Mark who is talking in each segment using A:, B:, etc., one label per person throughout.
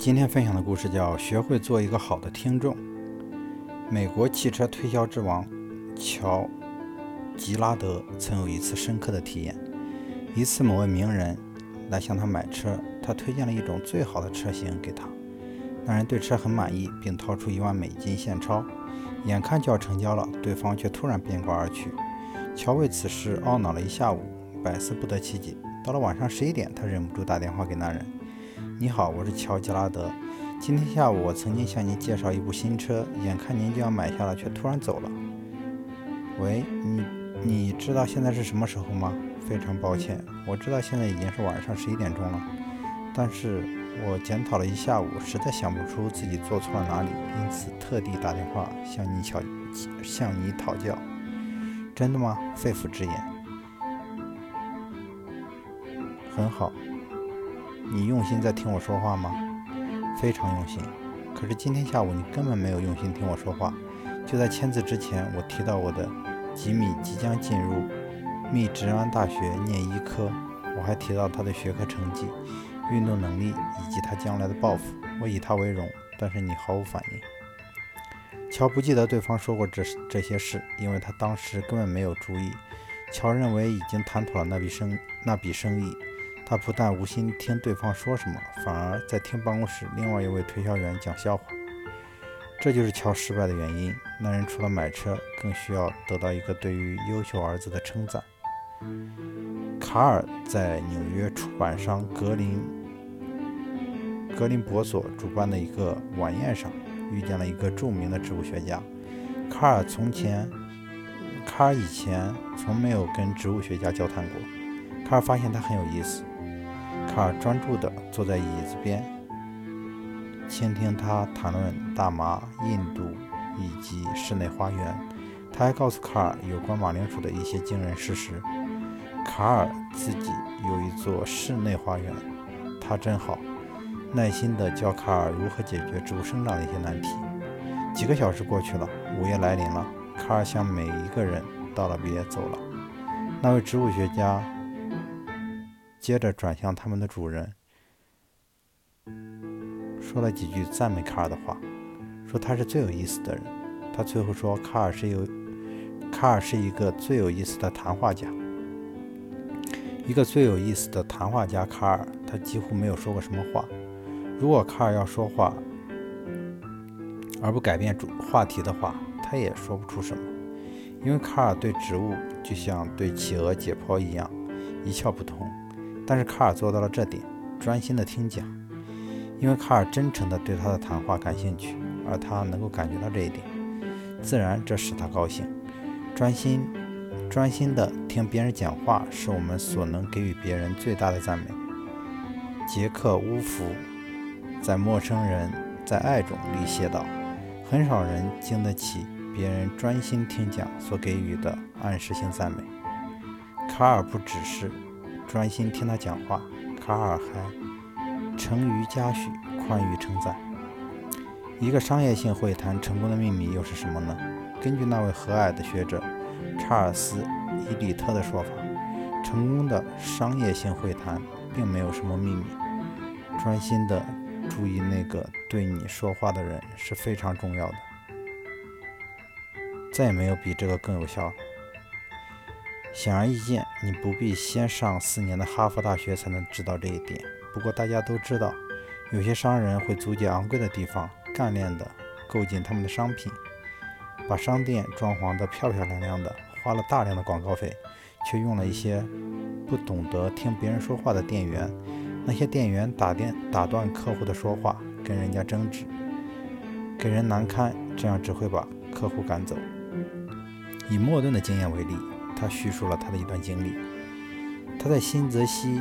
A: 今天分享的故事叫《学会做一个好的听众》。美国汽车推销之王乔吉拉德曾有一次深刻的体验。一次，某位名人来向他买车，他推荐了一种最好的车型给他。那人对车很满意，并掏出一万美金现钞，眼看就要成交了，对方却突然变卦而去。乔为此事懊恼了一下午，百思不得其解。到了晚上十一点，他忍不住打电话给那人。你好，我是乔吉拉德。今天下午我曾经向您介绍一部新车，眼看您就要买下了，却突然走了。喂，你你知道现在是什么时候吗？非常抱歉，我知道现在已经是晚上十一点钟了，但是我检讨了一下午，实在想不出自己做错了哪里，因此特地打电话向你讨向你讨教。真的吗？肺腑之言。很好。你用心在听我说话吗？非常用心。可是今天下午你根本没有用心听我说话。就在签字之前，我提到我的吉米即将进入密执安大学念医科，我还提到他的学科成绩、运动能力以及他将来的抱负。我以他为荣，但是你毫无反应。乔不记得对方说过这这些事，因为他当时根本没有注意。乔认为已经谈妥了那笔生那笔生意。他不但无心听对方说什么，反而在听办公室另外一位推销员讲笑话。这就是乔失败的原因。那人除了买车，更需要得到一个对于优秀儿子的称赞。卡尔在纽约出版商格林格林博所主办的一个晚宴上，遇见了一个著名的植物学家。卡尔从前，卡尔以前从没有跟植物学家交谈过。卡尔发现他很有意思。卡尔专注地坐在椅子边，倾听他谈论大麻、印度以及室内花园。他还告诉卡尔有关马铃薯的一些惊人事实。卡尔自己有一座室内花园，他真好，耐心地教卡尔如何解决植物生长的一些难题。几个小时过去了，午夜来临了，卡尔向每一个人道了别，走了。那位植物学家。接着转向他们的主人，说了几句赞美卡尔的话，说他是最有意思的人。他最后说，卡尔是有，卡尔是一个最有意思的谈话家，一个最有意思的谈话家。卡尔他几乎没有说过什么话。如果卡尔要说话而不改变主话题的话，他也说不出什么，因为卡尔对植物就像对企鹅解剖一样，一窍不通。但是卡尔做到了这点，专心的听讲，因为卡尔真诚地对他的谈话感兴趣，而他能够感觉到这一点，自然这使他高兴。专心、专心地听别人讲话，是我们所能给予别人最大的赞美。杰克·乌弗在《陌生人在爱中》里写道：“很少人经得起别人专心听讲所给予的暗示性赞美。”卡尔不只是。专心听他讲话，卡尔还成于嘉许，宽于称赞。一个商业性会谈成功的秘密又是什么呢？根据那位和蔼的学者查尔斯·伊里特的说法，成功的商业性会谈并没有什么秘密。专心的注意那个对你说话的人是非常重要的。再也没有比这个更有效。显而易见，你不必先上四年的哈佛大学才能知道这一点。不过大家都知道，有些商人会租借昂贵的地方，干练地购进他们的商品，把商店装潢得漂漂亮亮的，花了大量的广告费，却用了一些不懂得听别人说话的店员。那些店员打电打断客户的说话，跟人家争执，给人难堪，这样只会把客户赶走。以莫顿的经验为例。他叙述了他的一段经历。他在新泽西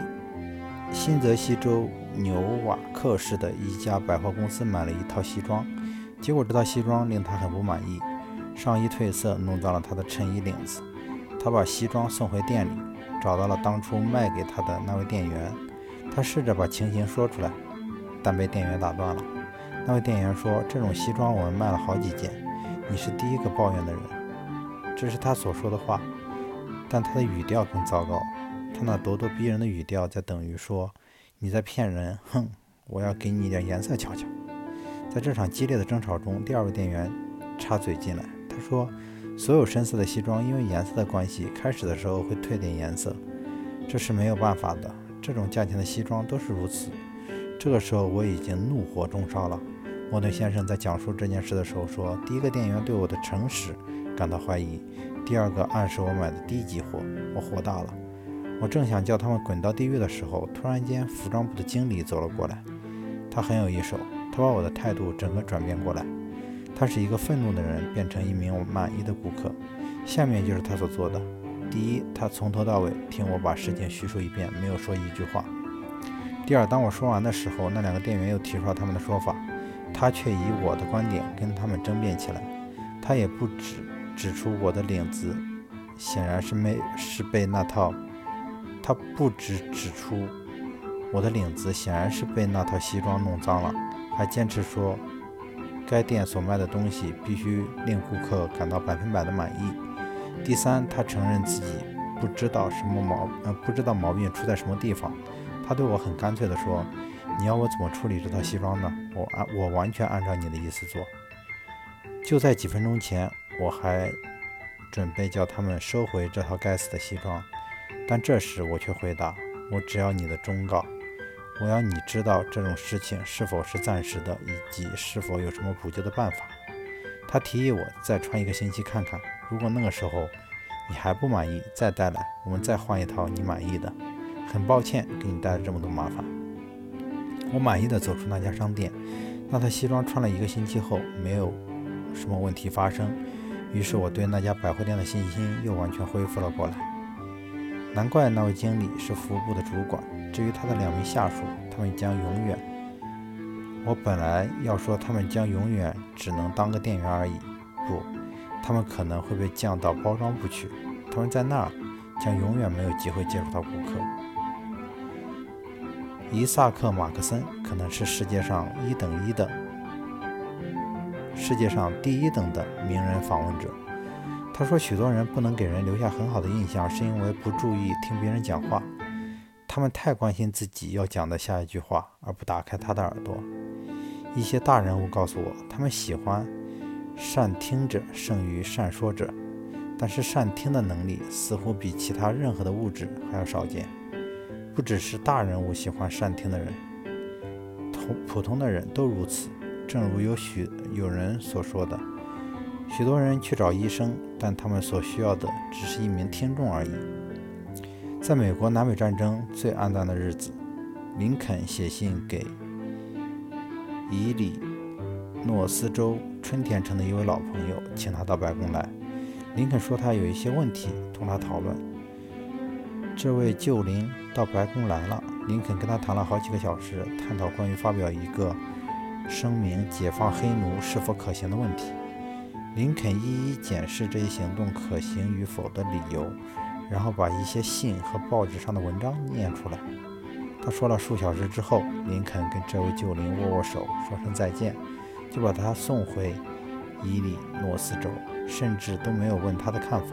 A: 新泽西州纽瓦克市的一家百货公司买了一套西装，结果这套西装令他很不满意，上衣褪色，弄脏了他的衬衣领子。他把西装送回店里，找到了当初卖给他的那位店员。他试着把情形说出来，但被店员打断了。那位店员说：“这种西装我们卖了好几件，你是第一个抱怨的人。”这是他所说的话。但他的语调更糟糕，他那咄咄逼人的语调在等于说：“你在骗人，哼，我要给你点颜色瞧瞧。”在这场激烈的争吵中，第二位店员插嘴进来，他说：“所有深色的西装因为颜色的关系，开始的时候会褪点颜色，这是没有办法的。这种价钱的西装都是如此。”这个时候我已经怒火中烧了。莫顿先生在讲述这件事的时候说：“第一个店员对我的诚实感到怀疑，第二个暗示我买的低级货，我火大了。我正想叫他们滚到地狱的时候，突然间服装部的经理走了过来，他很有一手。”他把我的态度整个转变过来，他是一个愤怒的人变成一名我满意的顾客。下面就是他所做的：第一，他从头到尾听我把事情叙述一遍，没有说一句话；第二，当我说完的时候，那两个店员又提出了他们的说法，他却以我的观点跟他们争辩起来。他也不止指出我的领子显然是没是被那套，他不止指出我的领子显然是被那套西装弄脏了。还坚持说，该店所卖的东西必须令顾客感到百分百的满意。第三，他承认自己不知道什么毛呃不知道毛病出在什么地方。他对我很干脆地说：“你要我怎么处理这套西装呢？我按我完全按照你的意思做。”就在几分钟前，我还准备叫他们收回这套该死的西装，但这时我却回答：“我只要你的忠告。”我要你知道这种事情是否是暂时的，以及是否有什么补救的办法。他提议我再穿一个星期看看，如果那个时候你还不满意，再带来，我们再换一套你满意的。很抱歉给你带来这么多麻烦。我满意的走出那家商店，那套西装穿了一个星期后，没有什么问题发生，于是我对那家百货店的信心又完全恢复了过来。难怪那位经理是服务部的主管。至于他的两名下属，他们将永远……我本来要说他们将永远只能当个店员而已，不，他们可能会被降到包装部去。他们在那儿将永远没有机会接触到顾客。伊萨克·马克森可能是世界上一等一的、世界上第一等的名人访问者。他说，许多人不能给人留下很好的印象，是因为不注意听别人讲话。他们太关心自己要讲的下一句话，而不打开他的耳朵。一些大人物告诉我，他们喜欢善听者胜于善说者，但是善听的能力似乎比其他任何的物质还要少见。不只是大人物喜欢善听的人，同普通的人都如此。正如有许有人所说的，许多人去找医生，但他们所需要的只是一名听众而已。在美国南北战争最暗淡的日子，林肯写信给伊利诺斯州春田城的一位老朋友，请他到白宫来。林肯说他有一些问题同他讨论。这位旧邻到白宫来了，林肯跟他谈了好几个小时，探讨关于发表一个声明解放黑奴是否可行的问题。林肯一一检视这一行动可行与否的理由。然后把一些信和报纸上的文章念出来。他说了数小时之后，林肯跟这位旧邻握握手，说声再见，就把他送回伊利诺斯州，甚至都没有问他的看法。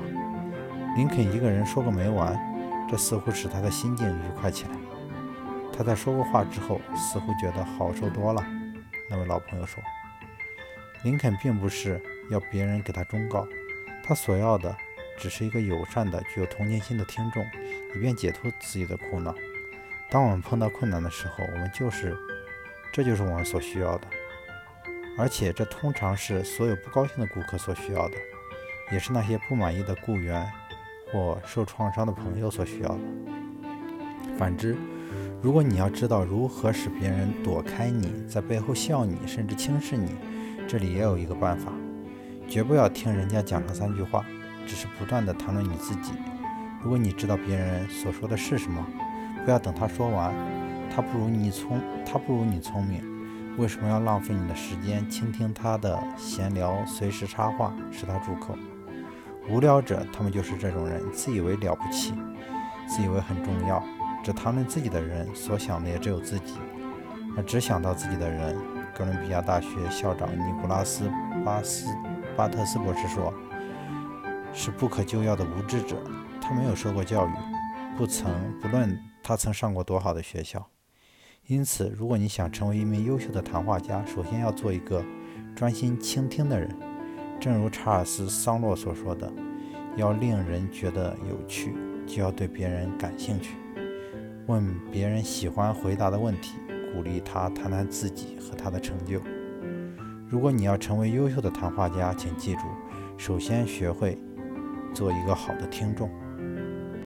A: 林肯一个人说个没完，这似乎使他的心境愉快起来。他在说过话之后，似乎觉得好受多了。那位老朋友说：“林肯并不是要别人给他忠告，他所要的。”只是一个友善的、具有同情心的听众，以便解脱自己的苦恼。当我们碰到困难的时候，我们就是，这就是我们所需要的。而且，这通常是所有不高兴的顾客所需要的，也是那些不满意的雇员或受创伤的朋友所需要的。反之，如果你要知道如何使别人躲开你，在背后笑你，甚至轻视你，这里也有一个办法：绝不要听人家讲上三句话。只是不断的谈论你自己。如果你知道别人所说的是什么，不要等他说完。他不如你聪，他不如你聪明，为什么要浪费你的时间倾听他的闲聊，随时插话，使他住口？无聊者，他们就是这种人，自以为了不起，自以为很重要，只谈论自己的人，所想的也只有自己。而只想到自己的人，哥伦比亚大学校长尼古拉斯·巴斯巴特斯博士说。是不可救药的无知者，他没有受过教育，不曾不论他曾上过多好的学校，因此，如果你想成为一名优秀的谈话家，首先要做一个专心倾听的人。正如查尔斯·桑洛所说的：“要令人觉得有趣，就要对别人感兴趣。问别人喜欢回答的问题，鼓励他谈谈自己和他的成就。”如果你要成为优秀的谈话家，请记住，首先学会做一个好的听众。